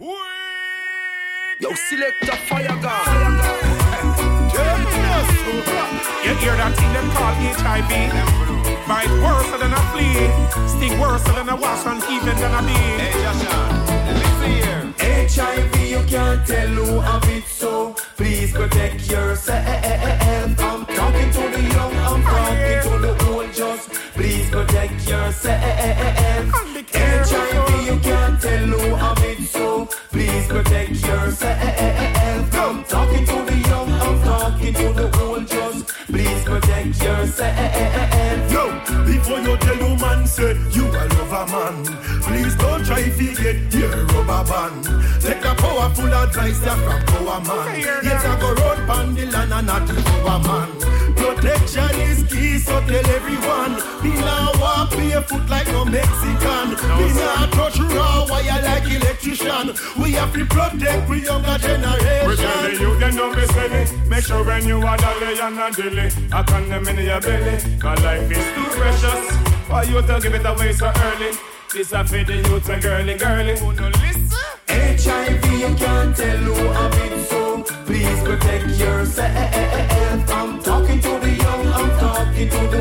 Yo, select a fire gun. You hear that thing them call HIV? Bite worse than a flea, sting worse than a wasp, and even than a bee. Hey, Joshua, listen here. HIV, you can't tell who have it, so please protect yourself. I'm talking to the young, I'm talking to the old, just please protect yourself. HIV, you can't tell who have it, so please protect yourself. I'm talking to the young, I'm talking to the old, just please protect yourself. Yo, before you tell your man say you a lover man, please don't try to get your rubber band. Take a powerful advice ya from power man. Yes, I go road pan the land and not power man. Protection is key, so tell everyone. Me now walk barefoot like no Mexican. Me now touch raw wire like electrician. We have to protect we younger generation. We tell the youth them don't be silly. Make sure when you are dolly and not dilly, I can't them in your belly. Cause life is too precious. Why you to give it away so early? This a for the youth and girly girly. Who no listen? HIV, you can't tell who have it, so please protect yourself. I'm talking to the young, I'm talking to the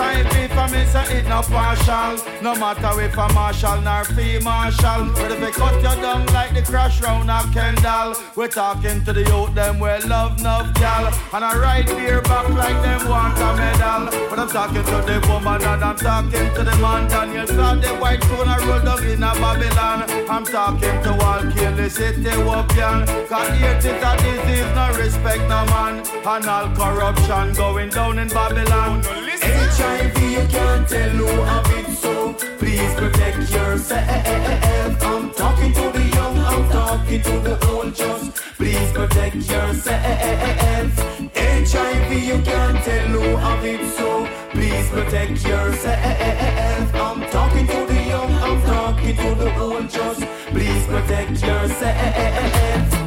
An HIV for me say it no partial. No matter if a marshal nor fee marshal. But if they cut you down like the crash round a Kendall We're talking to the youth them where love enough gal. And I ride beer back like them want a medal. But I'm talking to the woman and I'm talking to the man. Daniel saw the white phone I roll down in a Babylon. I'm talking to all kill the city Wopian Cause AIDS is a disease, no respect no man. And all corruption going down in Babylon HIV, you can't tell who have it, so please protect yourself. I'm talking to the young, I'm talking to the old, just please protect yourself. HIV, you can't tell who have it, so please protect yourself. I'm talking to the young, I'm talking to the old, just please protect yourself.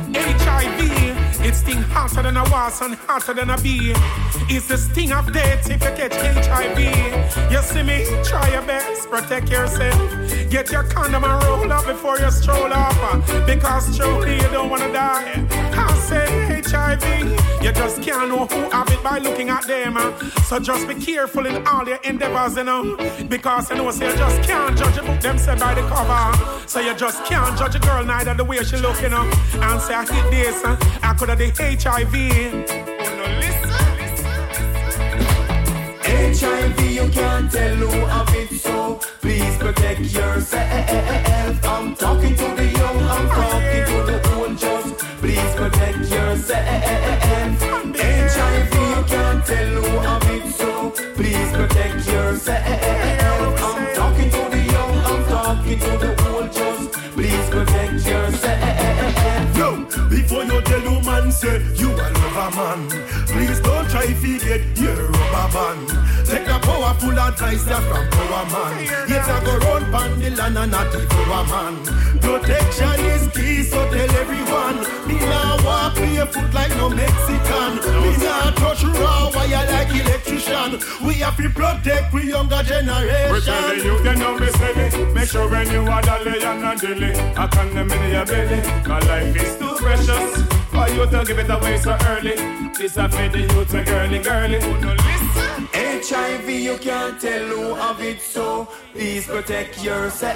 It sting hotter than a wasp and hotter than a bee. It's the sting of death if you catch HIV. You see me? Try your best, protect yourself. Get your condom and roll up before you stroll off. Because truly you don't wanna die. I say HIV, you just can't know who have by looking at them. So just be careful in all your endeavors, you know. Because you know, so you just can't judge a book them said by the cover. So you just can't judge a girl neither the way she look, you know. And say I hit this, I could have the HIV. Oh, no, listen. HIV, you can't tell who have it, so please protect yourself. I'm talking to the young, I'm talking to the old, just please protect yourself. You can't tell who so please protect yourself. I'm talking to the young, I'm talking to the old, just please protect yourself. Yo, before you tell your man say you a lover man, please don't try to get your rubber band. Take a powerful advice ya from power man. Yet I go round pan the land and not the power man. Protection is key, so tell everyone. Me now walk barefoot like no Mexican. Me now touch raw wire like electrician. We have to protect we younger We tell the generation. youth them don't be silly. Make sure when you are the dolly and not dilly, I can them in your belly. My life is too precious. Why you to give it away so early? This a for the youth and girly girly. Who no listen? HIV, you can't tell who have it, so please protect yourself.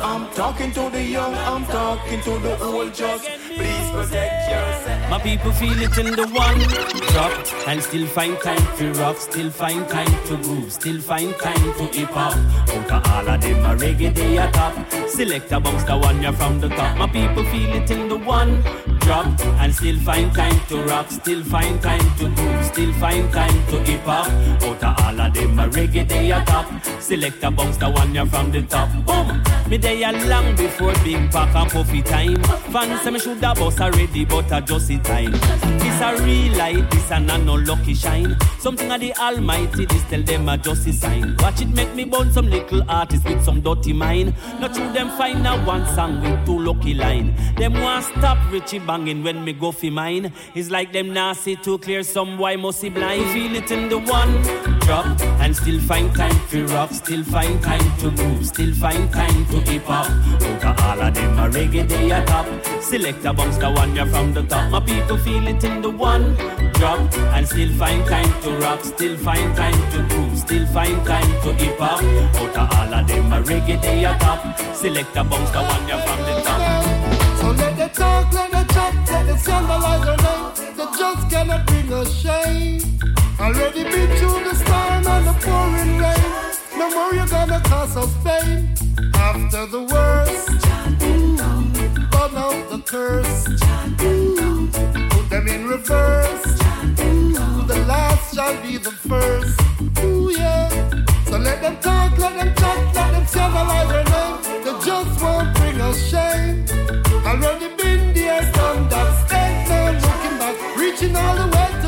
I'm talking to the young, I'm talking to the old, just please protect yourself. My people feel it in the one drop and still find time to rock, still find time to groove, still find time to hip hop. Out of all of them, a reggae they a top. Select amongst the one you're from the top. My people feel it in the one drop and still find time to rock, still find time to groove, still find time to hip hop. Out of all of them, a reggae day a top. Select a bounce the one you from the top. Boom! Me day a long before big pack and puffy time. Fans say me should have bust already, but I just in time. It's a real light, this a no lucky shine. Something of the Almighty, this tell them a just a sign. Watch it make me burn some little artists with some dirty mind. Not through them find a one song with two lucky line. Them want stop Richie banging when me go fi mine. It's like them nasty too clear, some boy must be blind. Feel it in the one drop and still find time to rock, still find time to move, still find time to hip hop. Out all of them a reggae day top. Select a bounce the one you're from the top. My people feel it in the one drop and still find time to rock, still find time to move, still find time to hip hop. Out of all of them a reggae day a top. Select a bounce the one you're from the top. So let the talk, let the chat, let the scandalize our name. They just cannot bring us shame. Already been through the storm and the pouring rain. No more you're gonna cause us pain. After the worst, burn out the curse. In reverse. The last shall be the first. Ooh, yeah. So let them talk, let them chat, let them scandalize our name. They just won't bring us shame. Already been there, done that. Stand now, looking back, reaching all the way to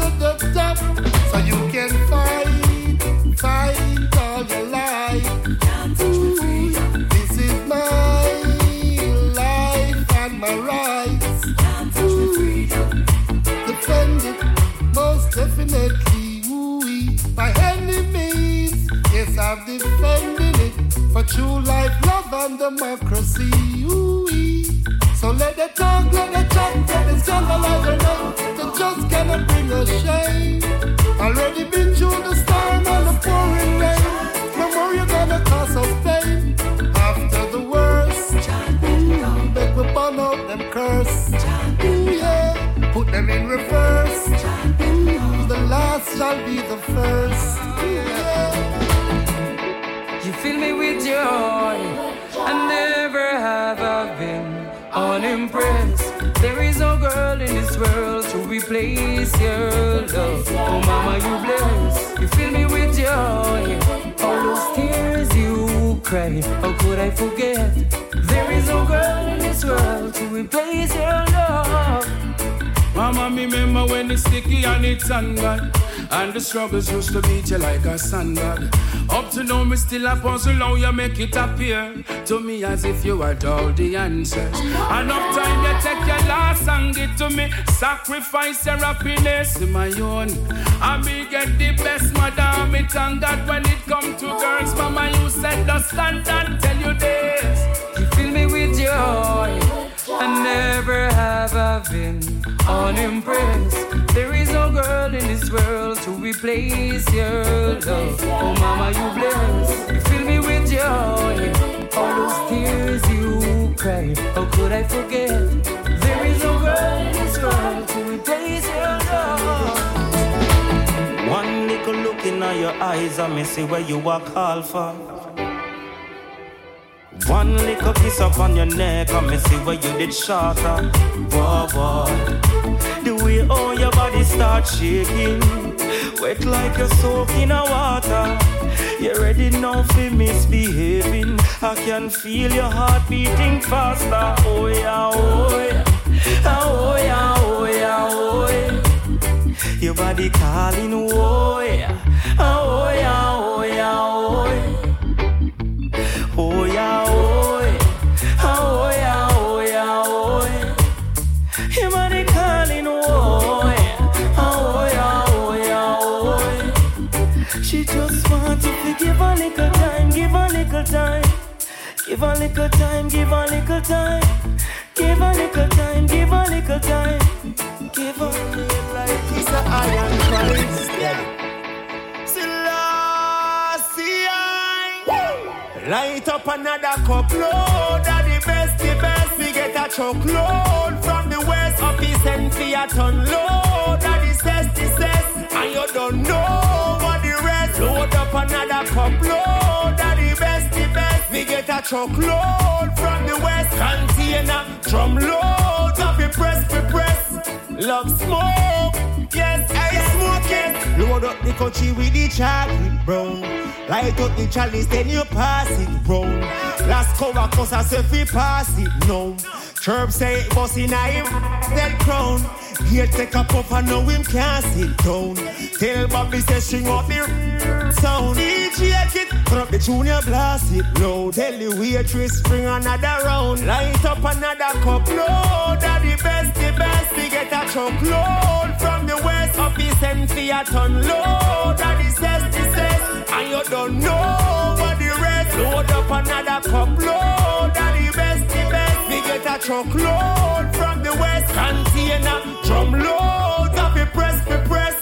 defending it for true life, love, and democracy. Ooh, so let the talk, let the chat, let the scandalize our name. They just cannot bring us shame. Already been through the storm and the pouring rain. No more you're gonna cause us pain. After the worst, ooh, make we burn them curse. Ooh, yeah, put them in reverse. Ooh, the last shall be the first. There is no girl in this world to replace your love. Oh, mama, you bless. You fill me with joy. All those tears you cry, how could I forget? There is no girl in this world to replace your love. Mama, me remember when it's sticky and it's hungry. And the struggles used to beat you like a sandbag. Up to now, me still a puzzle how you make it appear to me as if you had all the answers. Enough time you take your last and give to me. Sacrifice your happiness in my own. I me get the best, madam. Me thank God when it come to girls. Mama, you said the stand and tell you this. You fill me with joy. I never have I been unimpressed. There is no girl in this world to replace your love. Oh, mama, you bless. You fill me with joy. All those tears you cry, how could I forget? There is no girl in this world to replace your love. One little look in your eyes, I may see where you are called for. One little kiss up on your neck, I may see where you did shorter. Whoa, whoa. Body shaking, wet like you're soaking a water. You're ready now for misbehaving? I can feel your heart beating faster. Oh yeah, oh yeah, oh yeah, oh yeah, oh yeah. Your body calling, oh yeah, oh yeah, oh yeah, time, give a little time, give a little time, give a little time, give a little time, give a little like It's the iron Christ. Light up another cup load of the best, the best. We get a truckload from the west. Up send for a ton load of the cess, the cess. And you don't know what the rest. Load up another cup load of the best. We get a truckload from the west. Container, drum load of the press, we press. Love smoke, yes, I smoke it. Load up the country with the chocolate brown. Light up the chalice, then you pass it brown. Last cover cause I say we pass it no. Chirp say it was in a dead crown. Here take a puff and know him can't sit down. Tell Bobby say string up the sound. DJ it, up the junior blast it low. Tell the waitress bring another round. Light up another cup load. That the best, the best. We get a load from the west. Up the send for a ton load. That the says, the says. And you don't know what the rest. Load up another cup load. That We truck load from the west. Container, drum load. Up the press, the press.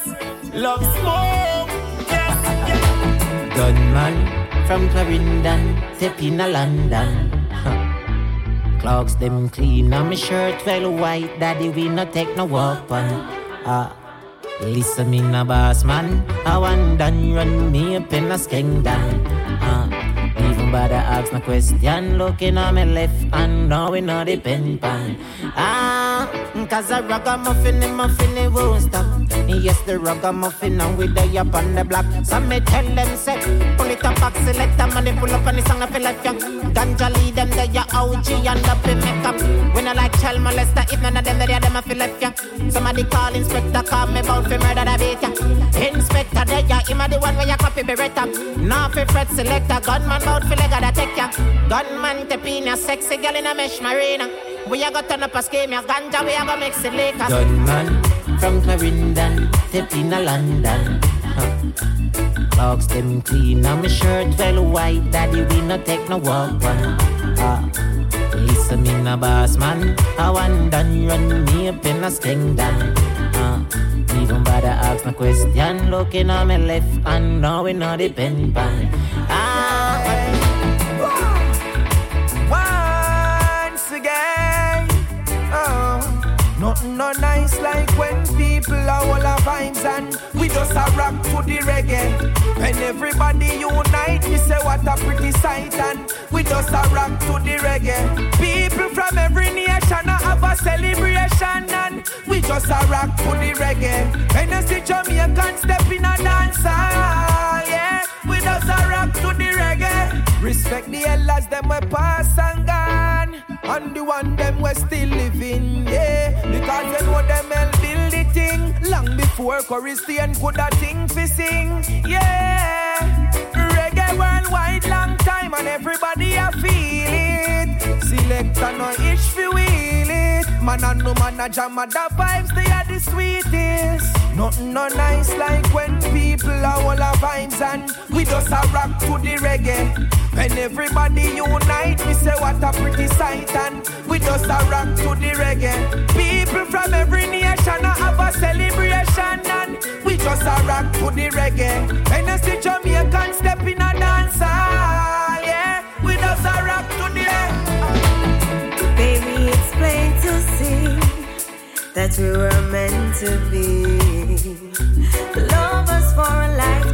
Love smoke. Yes, yes. Gunman from Clarendon, step in a London. Huh. Clocks them clean on my shirt, well white. Daddy, we not take no weapon. Ah, listen me na boss man. I want done run me up in a skeng down. Ah, even bother ask no question. Looking on my left and now we know the pen pan. Ah, cause a ragamuffin in muffin it won't stop. Yes, the ragamuffin and we day up on the block. So me tell them say, pull it up back, select them money, pull up on the song I feel like young. Ganja lead them they ya OG and up in makeup. When I like child molester, if none of them they are them I feel like young. Somebody call inspector, call me about fi murder the beat ya. Him a the one where you copy beretta. Now fi fret selector, gunman bout fi leg the take ya. Gunman tepina, sexy girl in a mesh marina. We a go turn up a scheme, ya ganja we a go mix it later. Gunman from Clarendon, step in a London. Huh. Clocks them clean on my shirt, well white. Daddy, we no take no walk one. Listen me na boss man. I want done run me up in a skeng down. Even bother ask no question. Looking on my left and now we know the pen pan. Ah, nothing no nice like when people are all our vibes and we just a rock to the reggae. When everybody unite, we say what a pretty sight and we just a rock to the reggae. People from every nation a have a celebration and we just a rock to the reggae. When you see Jamaican step in a dance hall, yeah, we just a rock to the reggae. Respect the elders, them we pass and gone. And the one them we still living, yeah. Because they know them will build the thing. Long before Christian could a thing fi sing, yeah. Reggae worldwide long time and everybody a feel it. Select and no itch fi wheel it. Man and no man a jam and the vibes they are the sweetest. Nothing no nice like when people are all our vibes and we just a rock to the reggae. When everybody unite, we say what a pretty sight and we just a rock to the reggae. People from every nation have a celebration and we just a rock to the reggae. When you see Jamaican step in a dance hall, yeah, we just a rock to the reggae. Baby, it's plain to see that we were meant to be. Lovers for a lifetime,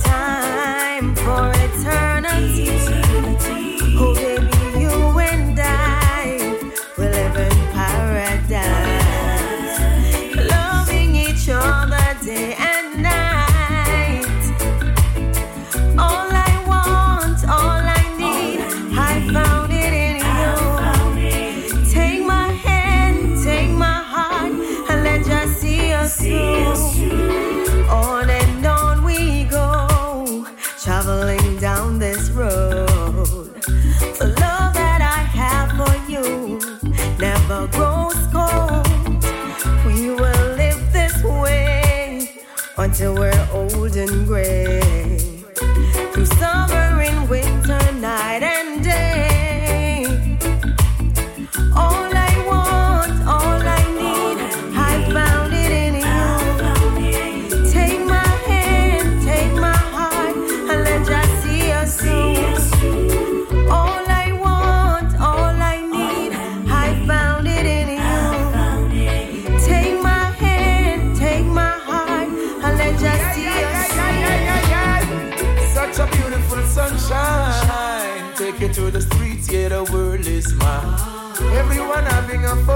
until we're old and gray. Through summer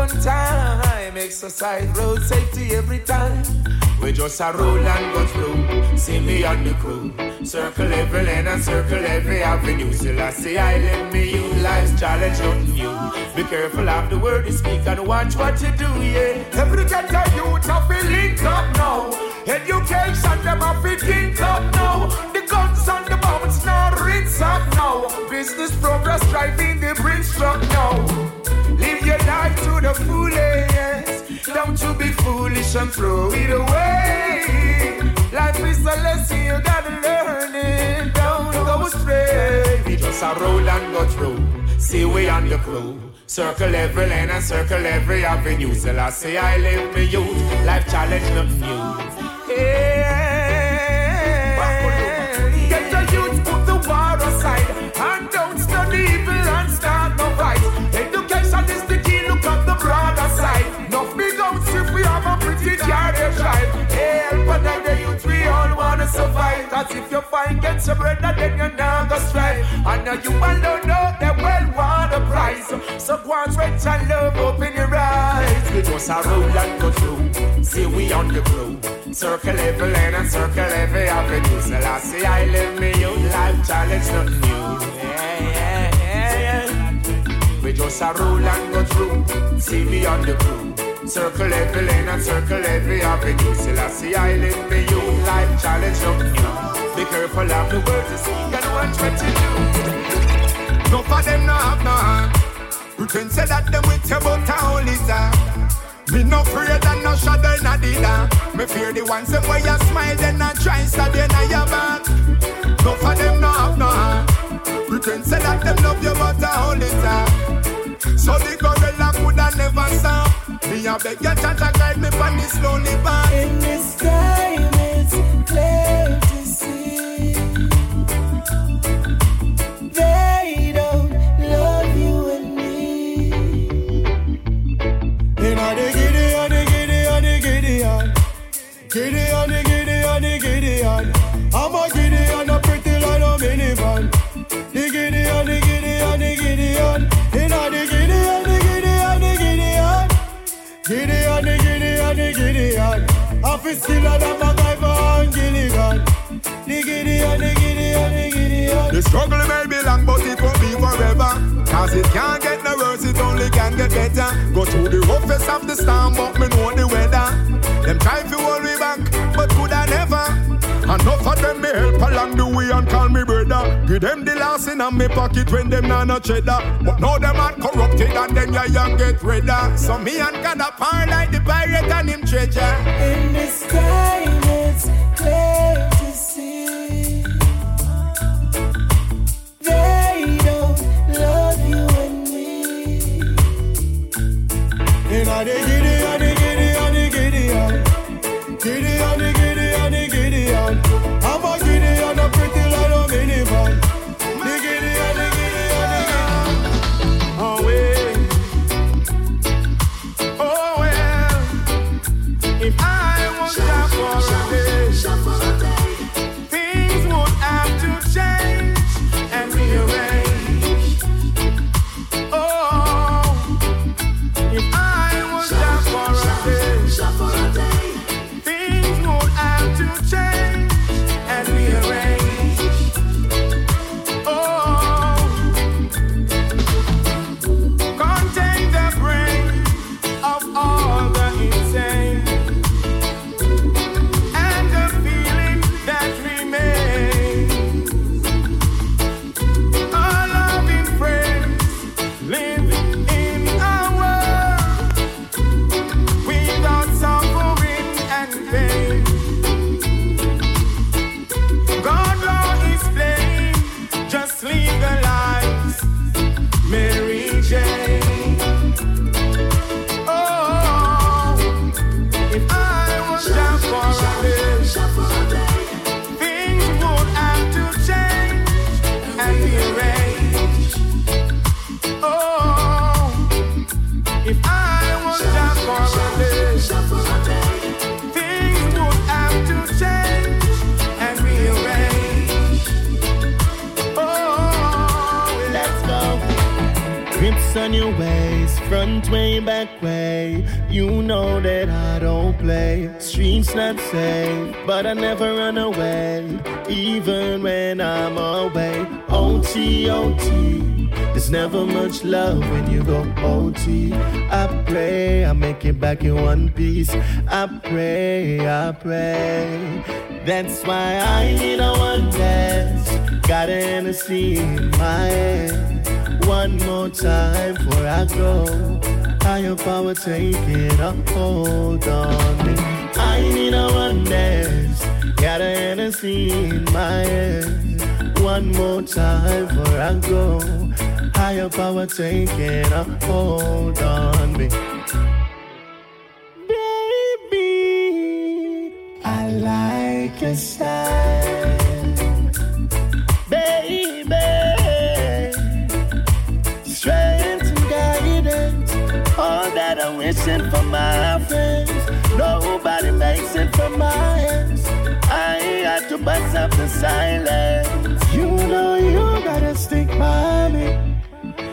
a fun time. Exercise, road safety every time. We just a roll and go through. See me on the crew. Circle every lane and circle every avenue. Still I say I let me you. Life's challenge, nothing new. Be careful of the word you speak and watch what you do, yeah. Every get a youth have to link up now. Education, them have to think up now. The guns and the bombs now rinse up now. Business progress driving the bridge truck now. Live your life to the fullest. Don't you be foolish and throw it away. Life is a lesson you gotta learn it. Don't go astray. We just a roll and go through. See we on your crew. Circle every lane and circle every avenue. Till I say I live me youth. Life challenge nothing new. Yeah. Survive. Cause if you find get your brother, then you're not gonna strive. And now you all don't know they well want a prize. So go on, rich and love, open your eyes. We just a roll and go through. See we on the crew. Circle every lane and circle every avenue. So I say I live me youth life challenge, nothing new. Yeah. We just a roll and go through. See me on the crew. Circle every lane and circle every avenue. Still I see I live me youth life challenge, new. Be careful of the words you speak and what you do. No for them no have no heart. Pretend say that them with you but a time. Me no afraid and no shadow in a dida. Me fear the ones them where you smile then I try stab you in your back. No for them no have no heart. Pretend say that them love you but a time. So the gorilla coulda never stop. Me a beg you to guide me on this lonely path. In this time storm, but me know the weather. Them try to hold me back, but could I never? Enough of them me help along the way and call me brother. Give them the last in me pocket when them not no cheddar. But now them are corrupted and them ya young get redder. So me and God a par like the pirate and him treasure. In this time it's clear Inna the Gideon, waist, Front way, back way, you know that I don't play. Streets not safe, but I never run away, even when I'm away. OT, OT. There's never much love when you go OT. I pray I make it back in one piece. I pray, I pray. That's why I need a one dance. Got an in my hand. One more time before I go. Higher power taking a hold on me. I need a one dance. Got a Hennessy in my hand. One more time before I go. Higher power taking a hold on me. Baby, I like your style. That for my friends. Nobody makes it from my hands. I had to bust up the silence. You know you gotta stick by me.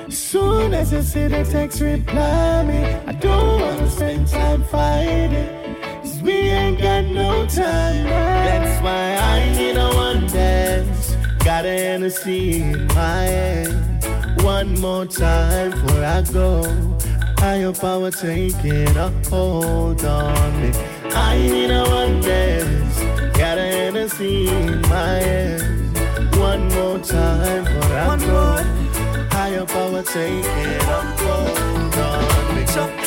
Soon as you see the text, reply me. I don't wanna spend time fighting. Cause we ain't got no time. That's why I need a one dance. Got an Hennessy in my hand. One more time before I go. Higher power taking a hold on me. I need a one dance. Got a Hennessy in my hand. One more time for I one go. More. Higher power taking a hold on me. Me